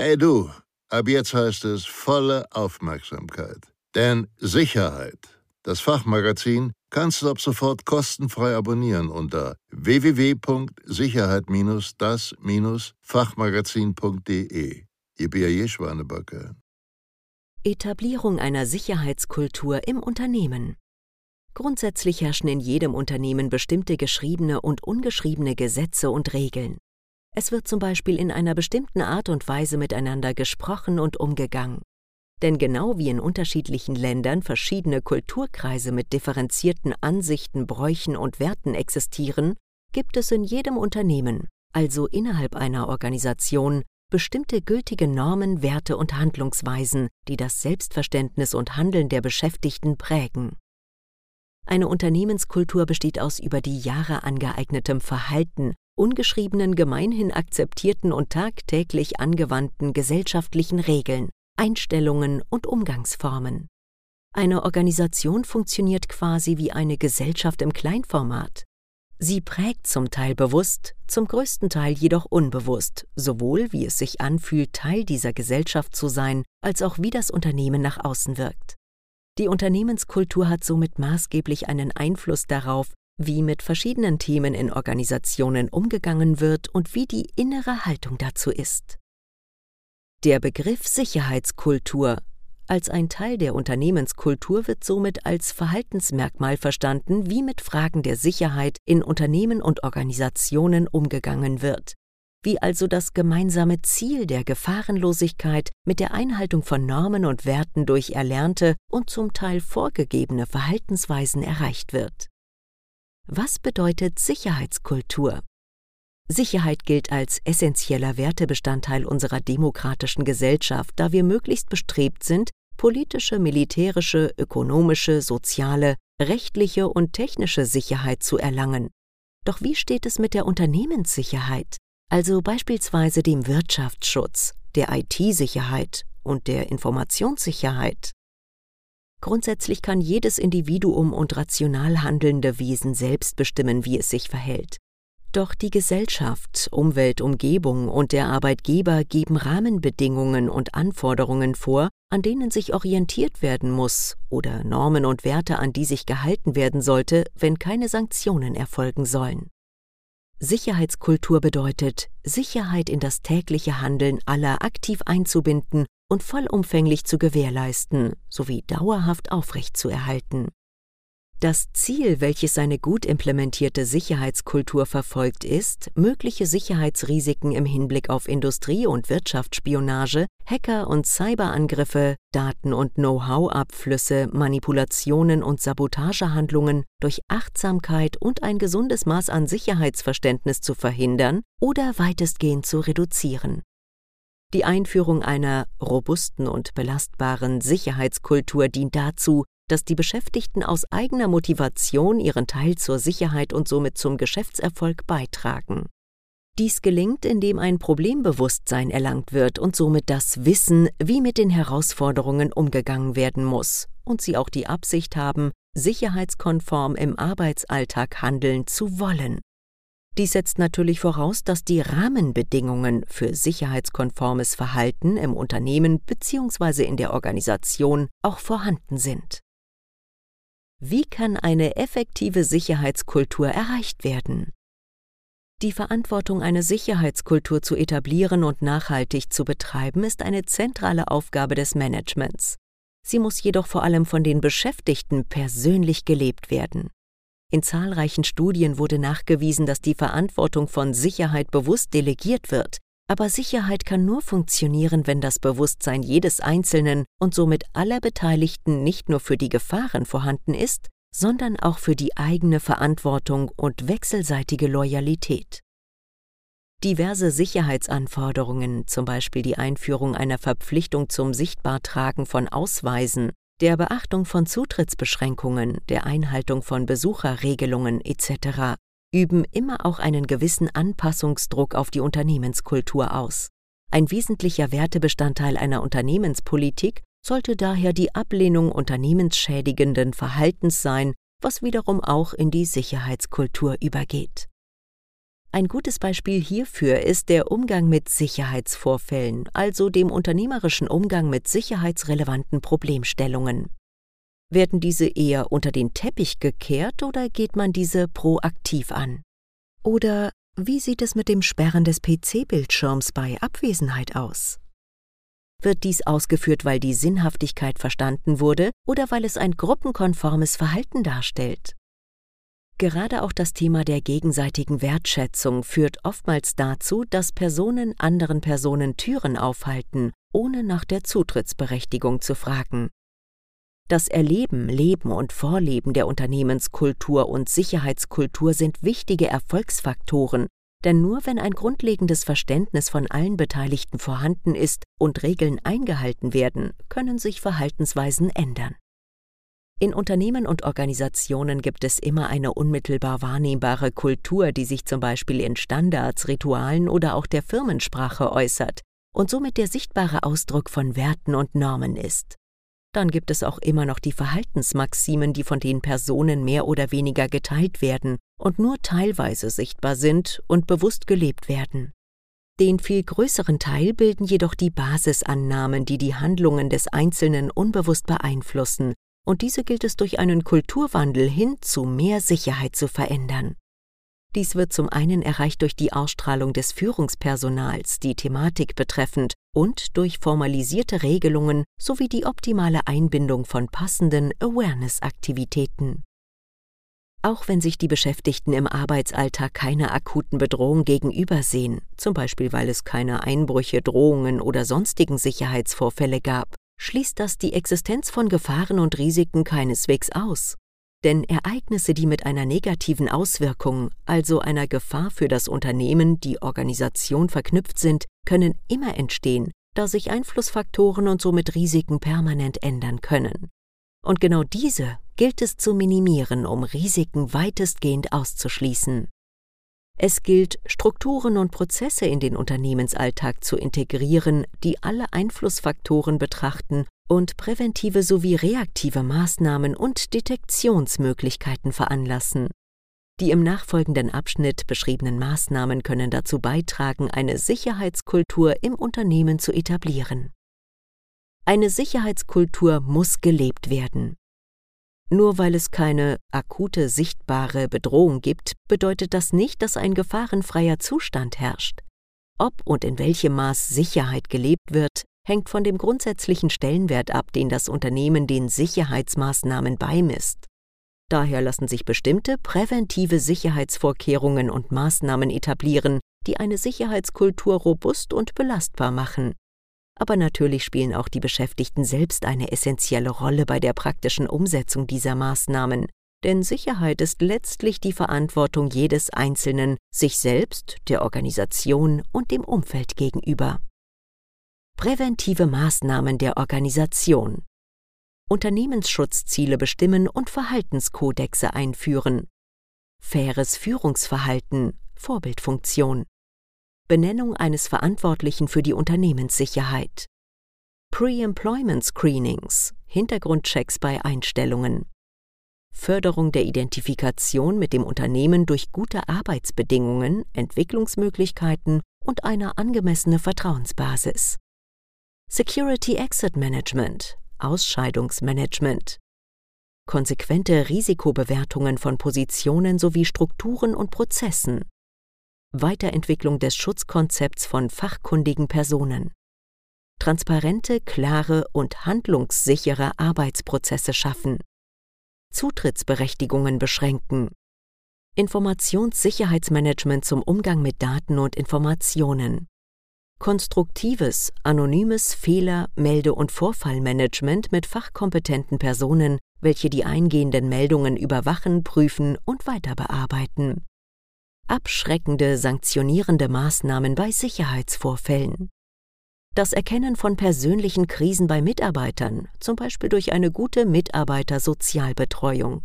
Hey du, ab jetzt heißt es volle Aufmerksamkeit. Denn Sicherheit, das Fachmagazin, kannst du ab sofort kostenfrei abonnieren unter www.sicherheit-das-fachmagazin.de. Ihr. Schwanebacke. Etablierung einer Sicherheitskultur im Unternehmen. Grundsätzlich herrschen in jedem Unternehmen bestimmte geschriebene und ungeschriebene Gesetze und Regeln. Es wird zum Beispiel in einer bestimmten Art und Weise miteinander gesprochen und umgegangen. Denn genau wie in unterschiedlichen Ländern verschiedene Kulturkreise mit differenzierten Ansichten, Bräuchen und Werten existieren, gibt es in jedem Unternehmen, also innerhalb einer Organisation, bestimmte gültige Normen, Werte und Handlungsweisen, die das Selbstverständnis und Handeln der Beschäftigten prägen. Eine Unternehmenskultur besteht aus über die Jahre angeeignetem Verhalten, ungeschriebenen, gemeinhin akzeptierten und tagtäglich angewandten gesellschaftlichen Regeln, Einstellungen und Umgangsformen. Eine Organisation funktioniert quasi wie eine Gesellschaft im Kleinformat. Sie prägt zum Teil bewusst, zum größten Teil jedoch unbewusst, sowohl wie es sich anfühlt, Teil dieser Gesellschaft zu sein, als auch wie das Unternehmen nach außen wirkt. Die Unternehmenskultur hat somit maßgeblich einen Einfluss darauf, wie mit verschiedenen Themen in Organisationen umgegangen wird und wie die innere Haltung dazu ist. Der Begriff Sicherheitskultur als ein Teil der Unternehmenskultur wird somit als Verhaltensmerkmal verstanden, wie mit Fragen der Sicherheit in Unternehmen und Organisationen umgegangen wird, wie also das gemeinsame Ziel der Gefahrenlosigkeit mit der Einhaltung von Normen und Werten durch erlernte und zum Teil vorgegebene Verhaltensweisen erreicht wird. Was bedeutet Sicherheitskultur? Sicherheit gilt als essentieller Wertebestandteil unserer demokratischen Gesellschaft, da wir möglichst bestrebt sind, politische, militärische, ökonomische, soziale, rechtliche und technische Sicherheit zu erlangen. Doch wie steht es mit der Unternehmenssicherheit, also beispielsweise dem Wirtschaftsschutz, der IT-Sicherheit und der Informationssicherheit? Grundsätzlich kann jedes Individuum und rational handelnde Wesen selbst bestimmen, wie es sich verhält. Doch die Gesellschaft, Umwelt, Umgebung und der Arbeitgeber geben Rahmenbedingungen und Anforderungen vor, an denen sich orientiert werden muss, oder Normen und Werte, an die sich gehalten werden sollte, wenn keine Sanktionen erfolgen sollen. Sicherheitskultur bedeutet, Sicherheit in das tägliche Handeln aller aktiv einzubinden und vollumfänglich zu gewährleisten sowie dauerhaft aufrechtzuerhalten. Das Ziel, welches eine gut implementierte Sicherheitskultur verfolgt, ist, mögliche Sicherheitsrisiken im Hinblick auf Industrie- und Wirtschaftsspionage, Hacker- und Cyberangriffe, Daten- und Know-how-Abflüsse, Manipulationen und Sabotagehandlungen durch Achtsamkeit und ein gesundes Maß an Sicherheitsverständnis zu verhindern oder weitestgehend zu reduzieren. Die Einführung einer robusten und belastbaren Sicherheitskultur dient dazu, dass die Beschäftigten aus eigener Motivation ihren Teil zur Sicherheit und somit zum Geschäftserfolg beitragen. Dies gelingt, indem ein Problembewusstsein erlangt wird und somit das Wissen, wie mit den Herausforderungen umgegangen werden muss, und sie auch die Absicht haben, sicherheitskonform im Arbeitsalltag handeln zu wollen. Dies setzt natürlich voraus, dass die Rahmenbedingungen für sicherheitskonformes Verhalten im Unternehmen bzw. in der Organisation auch vorhanden sind. Wie kann eine effektive Sicherheitskultur erreicht werden? Die Verantwortung, eine Sicherheitskultur zu etablieren und nachhaltig zu betreiben, ist eine zentrale Aufgabe des Managements. Sie muss jedoch vor allem von den Beschäftigten persönlich gelebt werden. In zahlreichen Studien wurde nachgewiesen, dass die Verantwortung von Sicherheit bewusst delegiert wird, aber Sicherheit kann nur funktionieren, wenn das Bewusstsein jedes Einzelnen und somit aller Beteiligten nicht nur für die Gefahren vorhanden ist, sondern auch für die eigene Verantwortung und wechselseitige Loyalität. Diverse Sicherheitsanforderungen, zum Beispiel die Einführung einer Verpflichtung zum Sichtbartragen von Ausweisen, der Beachtung von Zutrittsbeschränkungen, der Einhaltung von Besucherregelungen etc., üben immer auch einen gewissen Anpassungsdruck auf die Unternehmenskultur aus. Ein wesentlicher Wertebestandteil einer Unternehmenspolitik sollte daher die Ablehnung unternehmensschädigenden Verhaltens sein, was wiederum auch in die Sicherheitskultur übergeht. Ein gutes Beispiel hierfür ist der Umgang mit Sicherheitsvorfällen, also dem unternehmerischen Umgang mit sicherheitsrelevanten Problemstellungen. Werden diese eher unter den Teppich gekehrt oder geht man diese proaktiv an? Oder wie sieht es mit dem Sperren des PC-Bildschirms bei Abwesenheit aus? Wird dies ausgeführt, weil die Sinnhaftigkeit verstanden wurde oder weil es ein gruppenkonformes Verhalten darstellt? Gerade auch das Thema der gegenseitigen Wertschätzung führt oftmals dazu, dass Personen anderen Personen Türen aufhalten, ohne nach der Zutrittsberechtigung zu fragen. Das Erleben, Leben und Vorleben der Unternehmenskultur und Sicherheitskultur sind wichtige Erfolgsfaktoren, denn nur wenn ein grundlegendes Verständnis von allen Beteiligten vorhanden ist und Regeln eingehalten werden, können sich Verhaltensweisen ändern. In Unternehmen und Organisationen gibt es immer eine unmittelbar wahrnehmbare Kultur, die sich zum Beispiel in Standards, Ritualen oder auch der Firmensprache äußert und somit der sichtbare Ausdruck von Werten und Normen ist. Dann gibt es auch immer noch die Verhaltensmaximen, die von den Personen mehr oder weniger geteilt werden und nur teilweise sichtbar sind und bewusst gelebt werden. Den viel größeren Teil bilden jedoch die Basisannahmen, die die Handlungen des Einzelnen unbewusst beeinflussen und diese gilt es durch einen Kulturwandel hin zu mehr Sicherheit zu verändern. Dies wird zum einen erreicht durch die Ausstrahlung des Führungspersonals, die Thematik betreffend, und durch formalisierte Regelungen sowie die optimale Einbindung von passenden Awareness-Aktivitäten. Auch wenn sich die Beschäftigten im Arbeitsalltag keiner akuten Bedrohung gegenübersehen, zum Beispiel weil es keine Einbrüche, Drohungen oder sonstigen Sicherheitsvorfälle gab, schließt das die Existenz von Gefahren und Risiken keineswegs aus. Denn Ereignisse, die mit einer negativen Auswirkung, also einer Gefahr für das Unternehmen, die Organisation verknüpft sind, können immer entstehen, da sich Einflussfaktoren und somit Risiken permanent ändern können. Und genau diese gilt es zu minimieren, um Risiken weitestgehend auszuschließen. Es gilt, Strukturen und Prozesse in den Unternehmensalltag zu integrieren, die alle Einflussfaktoren betrachten und präventive sowie reaktive Maßnahmen und Detektionsmöglichkeiten veranlassen. Die im nachfolgenden Abschnitt beschriebenen Maßnahmen können dazu beitragen, eine Sicherheitskultur im Unternehmen zu etablieren. Eine Sicherheitskultur muss gelebt werden. Nur weil es keine akute sichtbare Bedrohung gibt, bedeutet das nicht, dass ein gefahrenfreier Zustand herrscht. Ob und in welchem Maß Sicherheit gelebt wird, hängt von dem grundsätzlichen Stellenwert ab, den das Unternehmen den Sicherheitsmaßnahmen beimisst. Daher lassen sich bestimmte präventive Sicherheitsvorkehrungen und Maßnahmen etablieren, die eine Sicherheitskultur robust und belastbar machen aber natürlich spielen auch die Beschäftigten selbst eine essentielle Rolle bei der praktischen Umsetzung dieser Maßnahmen, denn Sicherheit ist letztlich die Verantwortung jedes Einzelnen, sich selbst, der Organisation und dem Umfeld gegenüber. Präventive Maßnahmen der Organisation Unternehmensschutzziele bestimmen und Verhaltenskodexe einführen. Faires Führungsverhalten, Vorbildfunktion. Benennung eines Verantwortlichen für die Unternehmenssicherheit, Pre-Employment Screenings, Hintergrundchecks bei Einstellungen, Förderung der Identifikation mit dem Unternehmen durch gute Arbeitsbedingungen, Entwicklungsmöglichkeiten und eine angemessene Vertrauensbasis. Security Exit Management, Ausscheidungsmanagement, konsequente Risikobewertungen von Positionen sowie Strukturen und Prozessen, Weiterentwicklung des Schutzkonzepts von fachkundigen Personen, transparente, klare und handlungssichere Arbeitsprozesse schaffen, Zutrittsberechtigungen beschränken, Informationssicherheitsmanagement zum Umgang mit Daten und Informationen, konstruktives, anonymes Fehler-, Melde- und Vorfallmanagement mit fachkompetenten Personen, welche die eingehenden Meldungen überwachen, prüfen und weiterbearbeiten abschreckende sanktionierende Maßnahmen bei Sicherheitsvorfällen. Das Erkennen von persönlichen Krisen bei Mitarbeitern, zum Beispiel durch eine gute Mitarbeitersozialbetreuung.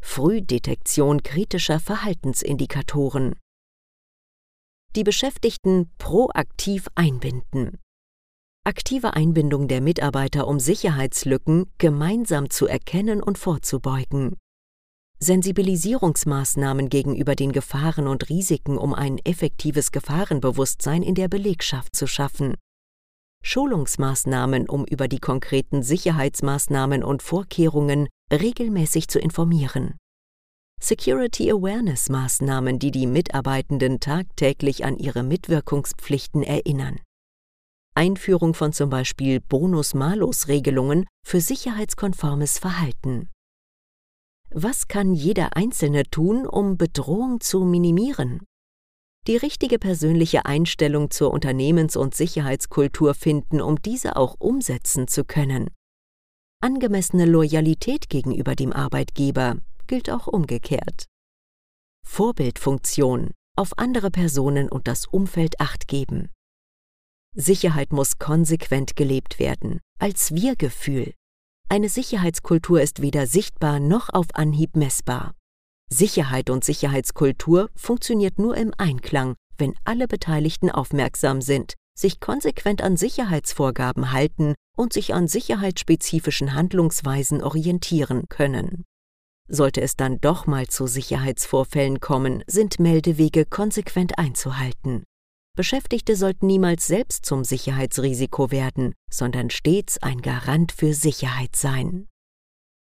Frühdetektion kritischer Verhaltensindikatoren. Die Beschäftigten proaktiv einbinden. Aktive Einbindung der Mitarbeiter, um Sicherheitslücken gemeinsam zu erkennen und vorzubeugen. Sensibilisierungsmaßnahmen gegenüber den Gefahren und Risiken, um ein effektives Gefahrenbewusstsein in der Belegschaft zu schaffen. Schulungsmaßnahmen, um über die konkreten Sicherheitsmaßnahmen und Vorkehrungen regelmäßig zu informieren. Security Awareness Maßnahmen, die die Mitarbeitenden tagtäglich an ihre Mitwirkungspflichten erinnern. Einführung von zum Beispiel Bonus-Malus-Regelungen für sicherheitskonformes Verhalten. Was kann jeder Einzelne tun, um Bedrohung zu minimieren? Die richtige persönliche Einstellung zur Unternehmens- und Sicherheitskultur finden, um diese auch umsetzen zu können. Angemessene Loyalität gegenüber dem Arbeitgeber gilt auch umgekehrt. Vorbildfunktion auf andere Personen und das Umfeld acht geben. Sicherheit muss konsequent gelebt werden, als Wir-Gefühl. Eine Sicherheitskultur ist weder sichtbar noch auf Anhieb messbar. Sicherheit und Sicherheitskultur funktioniert nur im Einklang, wenn alle Beteiligten aufmerksam sind, sich konsequent an Sicherheitsvorgaben halten und sich an sicherheitsspezifischen Handlungsweisen orientieren können. Sollte es dann doch mal zu Sicherheitsvorfällen kommen, sind Meldewege konsequent einzuhalten. Beschäftigte sollten niemals selbst zum Sicherheitsrisiko werden, sondern stets ein Garant für Sicherheit sein.